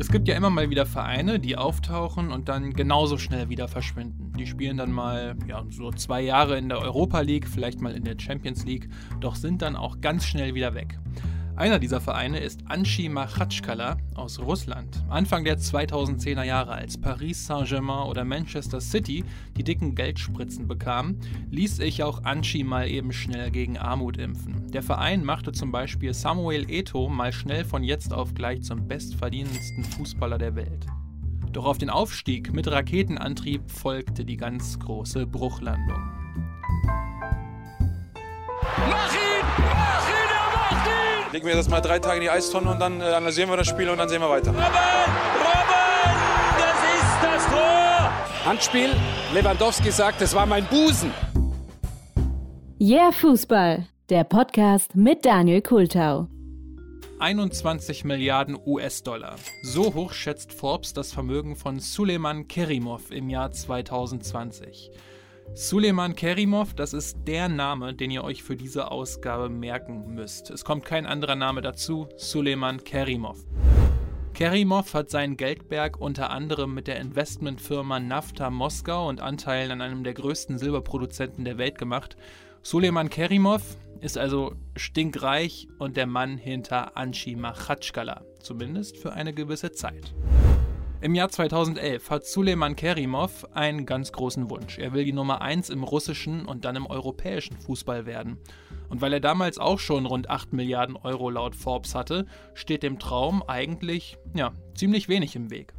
Es gibt ja immer mal wieder Vereine, die auftauchen und dann genauso schnell wieder verschwinden. Die spielen dann mal ja, so zwei Jahre in der Europa League, vielleicht mal in der Champions League, doch sind dann auch ganz schnell wieder weg. Einer dieser Vereine ist Anchi Machatschkala aus Russland. Anfang der 2010er Jahre, als Paris Saint-Germain oder Manchester City die dicken Geldspritzen bekamen, ließ ich auch Anchi mal eben schnell gegen Armut impfen. Der Verein machte zum Beispiel Samuel Eto mal schnell von jetzt auf gleich zum bestverdienendsten Fußballer der Welt. Doch auf den Aufstieg mit Raketenantrieb folgte die ganz große Bruchlandung. Ihn! Legen wir das mal drei Tage in die Eistonne und dann äh, analysieren wir das Spiel und dann sehen wir weiter. Robben! Robben! Das ist das Tor! Handspiel. Lewandowski sagt, es war mein Busen. Yeah Fußball, der Podcast mit Daniel Kultau. 21 Milliarden US-Dollar. So hoch schätzt Forbes das Vermögen von Suleiman Kerimov im Jahr 2020. Suleiman Kerimov, das ist der Name, den ihr euch für diese Ausgabe merken müsst. Es kommt kein anderer Name dazu, Suleiman Kerimov. Kerimov hat seinen Geldberg unter anderem mit der Investmentfirma Nafta Moskau und Anteilen an einem der größten Silberproduzenten der Welt gemacht. Suleiman Kerimov ist also stinkreich und der Mann hinter Anchi Machatschkala, zumindest für eine gewisse Zeit. Im Jahr 2011 hat Suleiman Kerimov einen ganz großen Wunsch. Er will die Nummer 1 im russischen und dann im europäischen Fußball werden. Und weil er damals auch schon rund 8 Milliarden Euro laut Forbes hatte, steht dem Traum eigentlich, ja, ziemlich wenig im Weg.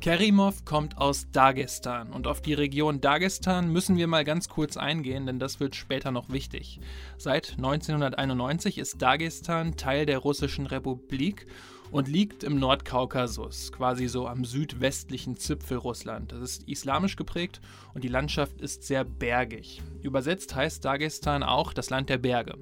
Kerimov kommt aus Dagestan und auf die Region Dagestan müssen wir mal ganz kurz eingehen, denn das wird später noch wichtig. Seit 1991 ist Dagestan Teil der Russischen Republik und liegt im Nordkaukasus, quasi so am südwestlichen Zipfel Russland. Das ist islamisch geprägt und die Landschaft ist sehr bergig. Übersetzt heißt Dagestan auch das Land der Berge.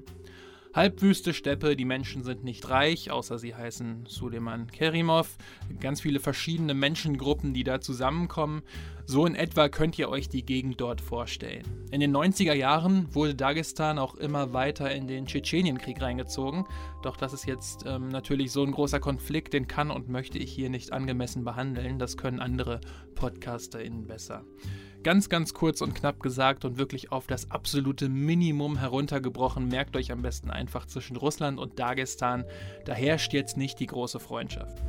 Halbwüste Steppe, die Menschen sind nicht reich, außer sie heißen Suleiman Kerimov. Ganz viele verschiedene Menschengruppen, die da zusammenkommen. So in etwa könnt ihr euch die Gegend dort vorstellen. In den 90er Jahren wurde Dagestan auch immer weiter in den Tschetschenienkrieg reingezogen. Doch das ist jetzt ähm, natürlich so ein großer Konflikt, den kann und möchte ich hier nicht angemessen behandeln. Das können andere PodcasterInnen besser. Ganz, ganz kurz und knapp gesagt und wirklich auf das absolute Minimum heruntergebrochen, merkt euch am besten einfach zwischen Russland und Dagestan, da herrscht jetzt nicht die große Freundschaft.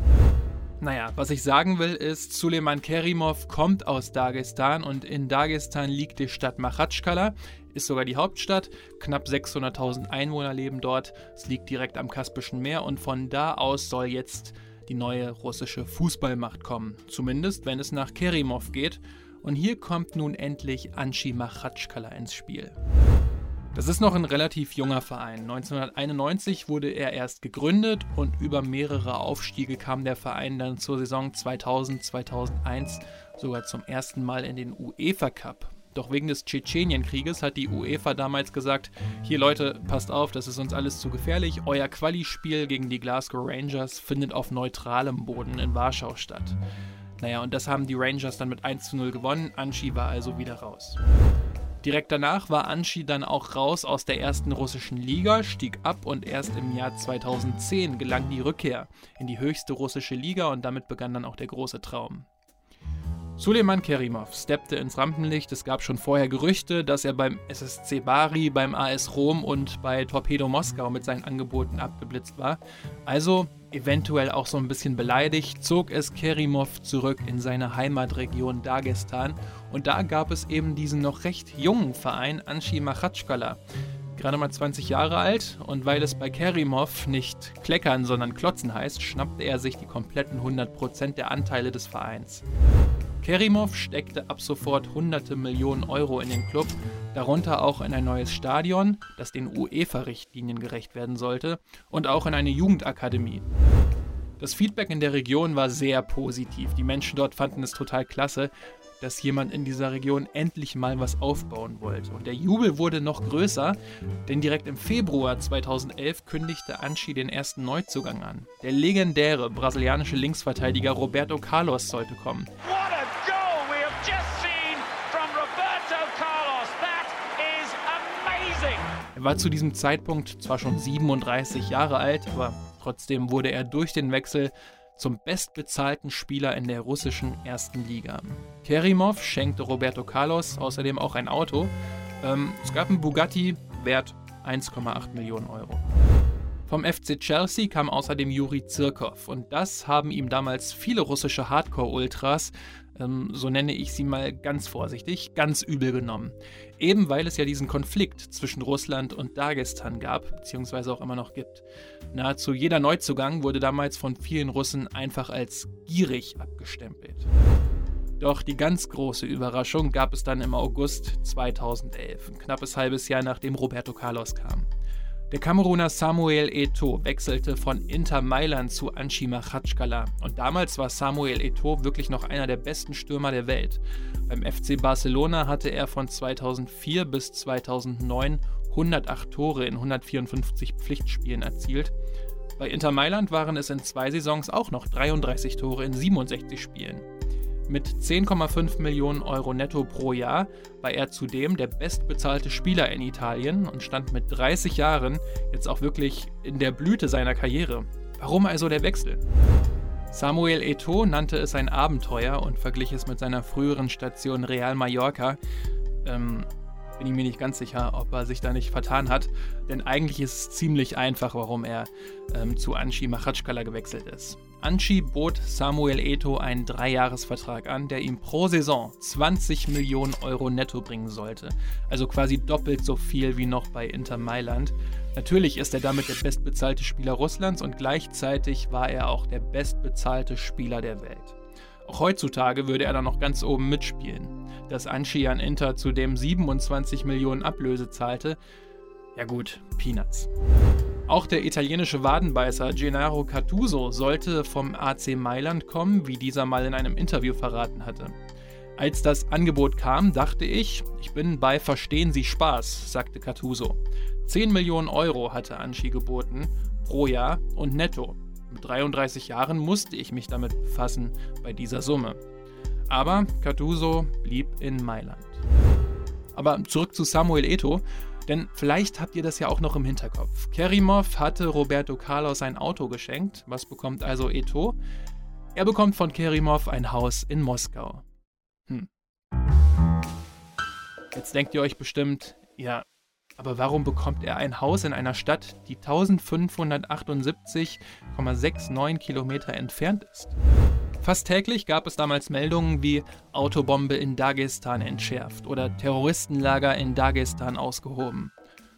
Naja, was ich sagen will ist, Suleiman Kerimov kommt aus Dagestan und in Dagestan liegt die Stadt Machatschkala, ist sogar die Hauptstadt. Knapp 600.000 Einwohner leben dort. Es liegt direkt am Kaspischen Meer und von da aus soll jetzt die neue russische Fußballmacht kommen. Zumindest wenn es nach Kerimov geht. Und hier kommt nun endlich Anchi Machatschkala ins Spiel. Das ist noch ein relativ junger Verein. 1991 wurde er erst gegründet und über mehrere Aufstiege kam der Verein dann zur Saison 2000-2001 sogar zum ersten Mal in den UEFA Cup. Doch wegen des Tschetschenienkrieges hat die UEFA damals gesagt, hier Leute, passt auf, das ist uns alles zu gefährlich. Euer Quali-Spiel gegen die Glasgow Rangers findet auf neutralem Boden in Warschau statt. Naja, und das haben die Rangers dann mit 1 zu 0 gewonnen. Anschi war also wieder raus. Direkt danach war Anschi dann auch raus aus der ersten russischen Liga, stieg ab und erst im Jahr 2010 gelang die Rückkehr in die höchste russische Liga und damit begann dann auch der große Traum. Suleiman Kerimov steppte ins Rampenlicht. Es gab schon vorher Gerüchte, dass er beim SSC Bari, beim AS Rom und bei Torpedo Moskau mit seinen Angeboten abgeblitzt war. Also eventuell auch so ein bisschen beleidigt, zog es Kerimov zurück in seine Heimatregion Dagestan und da gab es eben diesen noch recht jungen Verein Anchi Machatschkala. Gerade mal 20 Jahre alt und weil es bei Kerimov nicht kleckern, sondern klotzen heißt, schnappte er sich die kompletten 100% der Anteile des Vereins. Kerimov steckte ab sofort hunderte Millionen Euro in den Club, darunter auch in ein neues Stadion, das den UEFA-Richtlinien gerecht werden sollte, und auch in eine Jugendakademie. Das Feedback in der Region war sehr positiv. Die Menschen dort fanden es total klasse, dass jemand in dieser Region endlich mal was aufbauen wollte. Und der Jubel wurde noch größer, denn direkt im Februar 2011 kündigte Anchi den ersten Neuzugang an. Der legendäre brasilianische Linksverteidiger Roberto Carlos sollte kommen. War zu diesem Zeitpunkt zwar schon 37 Jahre alt, aber trotzdem wurde er durch den Wechsel zum bestbezahlten Spieler in der russischen ersten Liga. Kerimov schenkte Roberto Carlos außerdem auch ein Auto. Ähm, es gab einen Bugatti wert 1,8 Millionen Euro. Vom FC Chelsea kam außerdem Juri Zirkov und das haben ihm damals viele russische Hardcore-Ultras, ähm, so nenne ich sie mal ganz vorsichtig, ganz übel genommen. Eben weil es ja diesen Konflikt zwischen Russland und Dagestan gab, beziehungsweise auch immer noch gibt. Nahezu jeder Neuzugang wurde damals von vielen Russen einfach als gierig abgestempelt. Doch die ganz große Überraschung gab es dann im August 2011, ein knappes halbes Jahr nachdem Roberto Carlos kam. Der Kameruner Samuel Eto'o wechselte von Inter Mailand zu Anchi Machatschkala und damals war Samuel Eto'o wirklich noch einer der besten Stürmer der Welt. Beim FC Barcelona hatte er von 2004 bis 2009 108 Tore in 154 Pflichtspielen erzielt. Bei Inter Mailand waren es in zwei Saisons auch noch 33 Tore in 67 Spielen. Mit 10,5 Millionen Euro netto pro Jahr war er zudem der bestbezahlte Spieler in Italien und stand mit 30 Jahren jetzt auch wirklich in der Blüte seiner Karriere. Warum also der Wechsel? Samuel Eto'o nannte es ein Abenteuer und verglich es mit seiner früheren Station Real Mallorca. Ähm, bin ich mir nicht ganz sicher, ob er sich da nicht vertan hat, denn eigentlich ist es ziemlich einfach, warum er ähm, zu Anchi Machatschkala gewechselt ist. Anchi bot Samuel Eto einen Dreijahresvertrag an, der ihm pro Saison 20 Millionen Euro netto bringen sollte. Also quasi doppelt so viel wie noch bei Inter Mailand. Natürlich ist er damit der bestbezahlte Spieler Russlands und gleichzeitig war er auch der bestbezahlte Spieler der Welt. Auch heutzutage würde er dann noch ganz oben mitspielen. Dass Anchi an Inter zudem 27 Millionen Ablöse zahlte, ja gut, Peanuts. Auch der italienische Wadenbeißer Gennaro Cattuso sollte vom AC Mailand kommen, wie dieser mal in einem Interview verraten hatte. Als das Angebot kam, dachte ich, ich bin bei Verstehen Sie Spaß, sagte Cattuso. 10 Millionen Euro hatte Anschi geboten, pro Jahr und netto. Mit 33 Jahren musste ich mich damit befassen bei dieser Summe. Aber Cattuso blieb in Mailand. Aber zurück zu Samuel Eto. Denn vielleicht habt ihr das ja auch noch im Hinterkopf. Kerimov hatte Roberto Carlos ein Auto geschenkt. Was bekommt also Eto? Er bekommt von Kerimov ein Haus in Moskau. Hm. Jetzt denkt ihr euch bestimmt, ja, aber warum bekommt er ein Haus in einer Stadt, die 1578,69 Kilometer entfernt ist? Fast täglich gab es damals Meldungen wie Autobombe in Dagestan entschärft oder Terroristenlager in Dagestan ausgehoben.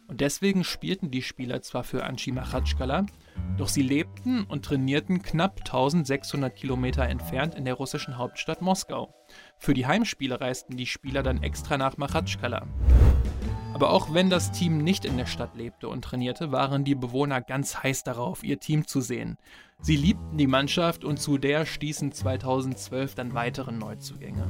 Und deswegen spielten die Spieler zwar für Anchi Machatschkala, doch sie lebten und trainierten knapp 1600 Kilometer entfernt in der russischen Hauptstadt Moskau. Für die Heimspiele reisten die Spieler dann extra nach Machatschkala. Aber auch wenn das Team nicht in der Stadt lebte und trainierte, waren die Bewohner ganz heiß darauf, ihr Team zu sehen. Sie liebten die Mannschaft und zu der stießen 2012 dann weitere Neuzugänge.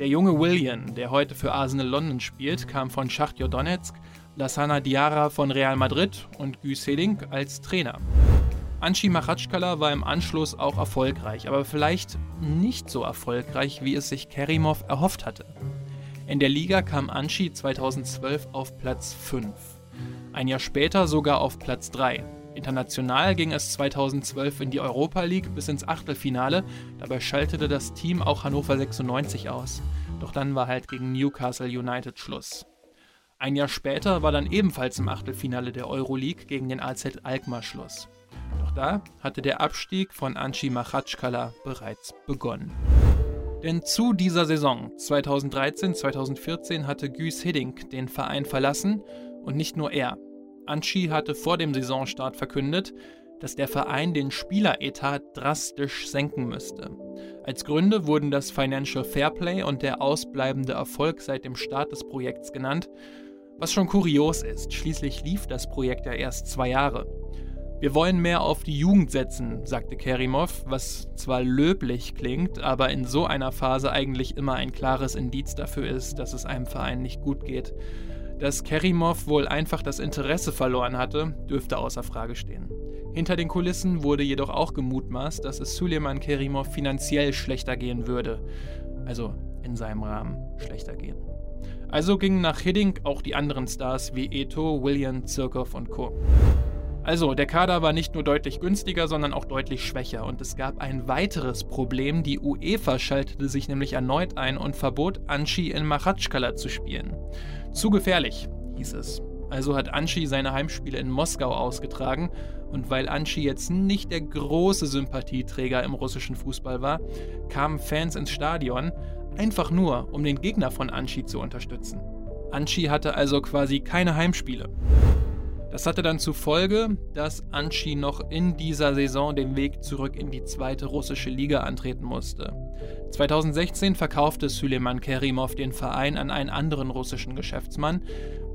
Der junge William, der heute für Arsenal London spielt, kam von Schachtjo Donetsk, Lassana Diarra von Real Madrid und Guy Seding als Trainer. Anchi Machatschkala war im Anschluss auch erfolgreich, aber vielleicht nicht so erfolgreich, wie es sich Kerimov erhofft hatte. In der Liga kam Anschi 2012 auf Platz 5. Ein Jahr später sogar auf Platz 3. International ging es 2012 in die Europa League bis ins Achtelfinale. Dabei schaltete das Team auch Hannover 96 aus. Doch dann war halt gegen Newcastle United Schluss. Ein Jahr später war dann ebenfalls im Achtelfinale der Euroleague gegen den AZ Alkmaar Schluss. Doch da hatte der Abstieg von Anchi Machatschkala bereits begonnen. Denn zu dieser Saison 2013-2014 hatte Güs Hiddink den Verein verlassen und nicht nur er. Anschi hatte vor dem Saisonstart verkündet, dass der Verein den Spieleretat drastisch senken müsste. Als Gründe wurden das Financial Fairplay und der ausbleibende Erfolg seit dem Start des Projekts genannt, was schon kurios ist. Schließlich lief das Projekt ja erst zwei Jahre. Wir wollen mehr auf die Jugend setzen, sagte Kerimov, was zwar löblich klingt, aber in so einer Phase eigentlich immer ein klares Indiz dafür ist, dass es einem Verein nicht gut geht. Dass Kerimov wohl einfach das Interesse verloren hatte, dürfte außer Frage stehen. Hinter den Kulissen wurde jedoch auch gemutmaßt, dass es Suleiman Kerimov finanziell schlechter gehen würde. Also in seinem Rahmen schlechter gehen. Also gingen nach Hiddink auch die anderen Stars wie Eto, William, Zirkov und Co. Also, der Kader war nicht nur deutlich günstiger, sondern auch deutlich schwächer. Und es gab ein weiteres Problem. Die UEFA schaltete sich nämlich erneut ein und verbot Anschi in Machatschkala zu spielen. Zu gefährlich, hieß es. Also hat Anschi seine Heimspiele in Moskau ausgetragen. Und weil Anschi jetzt nicht der große Sympathieträger im russischen Fußball war, kamen Fans ins Stadion, einfach nur, um den Gegner von Anschi zu unterstützen. Anschi hatte also quasi keine Heimspiele. Das hatte dann zur Folge, dass Anschi noch in dieser Saison den Weg zurück in die zweite russische Liga antreten musste. 2016 verkaufte Süleyman Kerimov den Verein an einen anderen russischen Geschäftsmann.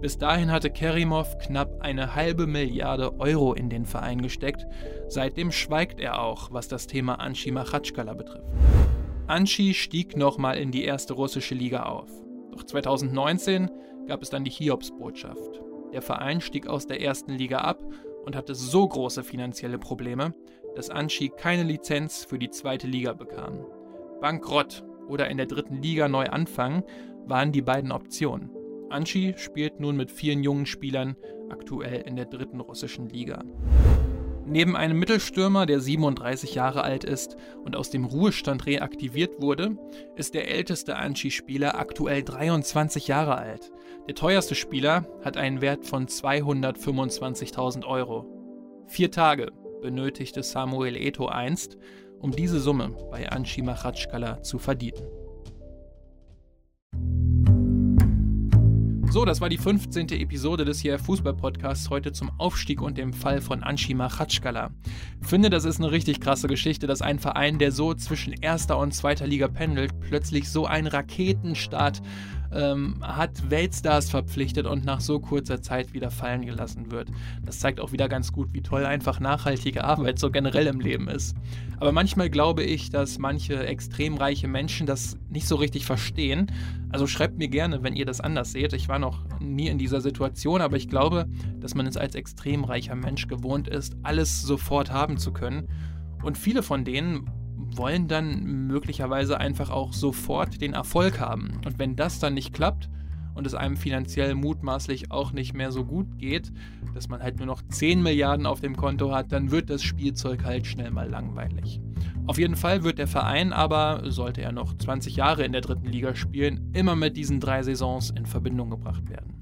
Bis dahin hatte Kerimov knapp eine halbe Milliarde Euro in den Verein gesteckt. Seitdem schweigt er auch, was das Thema Anschi Machatschkala betrifft. Anschi stieg nochmal in die erste russische Liga auf. Doch 2019 gab es dann die Hiobsbotschaft. Der Verein stieg aus der ersten Liga ab und hatte so große finanzielle Probleme, dass Anschi keine Lizenz für die zweite Liga bekam. Bankrott oder in der dritten Liga neu anfangen waren die beiden Optionen. Anschi spielt nun mit vielen jungen Spielern aktuell in der dritten russischen Liga. Neben einem Mittelstürmer, der 37 Jahre alt ist und aus dem Ruhestand reaktiviert wurde, ist der älteste Anschi-Spieler aktuell 23 Jahre alt. Der teuerste Spieler hat einen Wert von 225.000 Euro. Vier Tage benötigte Samuel Eto einst, um diese Summe bei Anshi Machatschkala zu verdienen. So, das war die 15. Episode des hier Fußball-Podcasts heute zum Aufstieg und dem Fall von Anshi Machatschkala. Finde, das ist eine richtig krasse Geschichte, dass ein Verein, der so zwischen erster und zweiter Liga pendelt, plötzlich so einen Raketenstart ähm, hat Weltstars verpflichtet und nach so kurzer Zeit wieder fallen gelassen wird. Das zeigt auch wieder ganz gut, wie toll einfach nachhaltige Arbeit so generell im Leben ist. Aber manchmal glaube ich, dass manche extrem reiche Menschen das nicht so richtig verstehen. Also schreibt mir gerne, wenn ihr das anders seht. Ich war noch nie in dieser Situation, aber ich glaube, dass man es als extrem reicher Mensch gewohnt ist, alles sofort haben zu können. Und viele von denen wollen dann möglicherweise einfach auch sofort den Erfolg haben. Und wenn das dann nicht klappt und es einem finanziell mutmaßlich auch nicht mehr so gut geht, dass man halt nur noch 10 Milliarden auf dem Konto hat, dann wird das Spielzeug halt schnell mal langweilig. Auf jeden Fall wird der Verein aber, sollte er noch 20 Jahre in der dritten Liga spielen, immer mit diesen drei Saisons in Verbindung gebracht werden.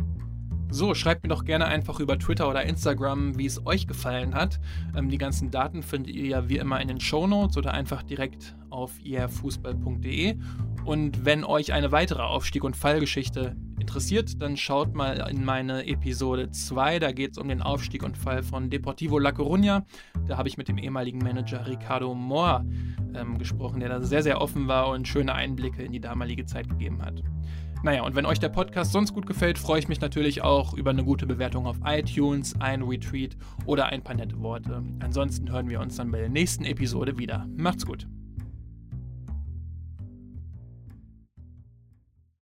So, schreibt mir doch gerne einfach über Twitter oder Instagram, wie es euch gefallen hat. Ähm, die ganzen Daten findet ihr ja wie immer in den Show Notes oder einfach direkt auf ehrfußball.de. Und wenn euch eine weitere Aufstieg- und Fallgeschichte interessiert, dann schaut mal in meine Episode 2. Da geht es um den Aufstieg und Fall von Deportivo La Coruña. Da habe ich mit dem ehemaligen Manager Ricardo Mohr ähm, gesprochen, der da sehr, sehr offen war und schöne Einblicke in die damalige Zeit gegeben hat. Naja, und wenn euch der Podcast sonst gut gefällt, freue ich mich natürlich auch über eine gute Bewertung auf iTunes, ein Retweet oder ein paar nette Worte. Ansonsten hören wir uns dann bei der nächsten Episode wieder. Macht's gut.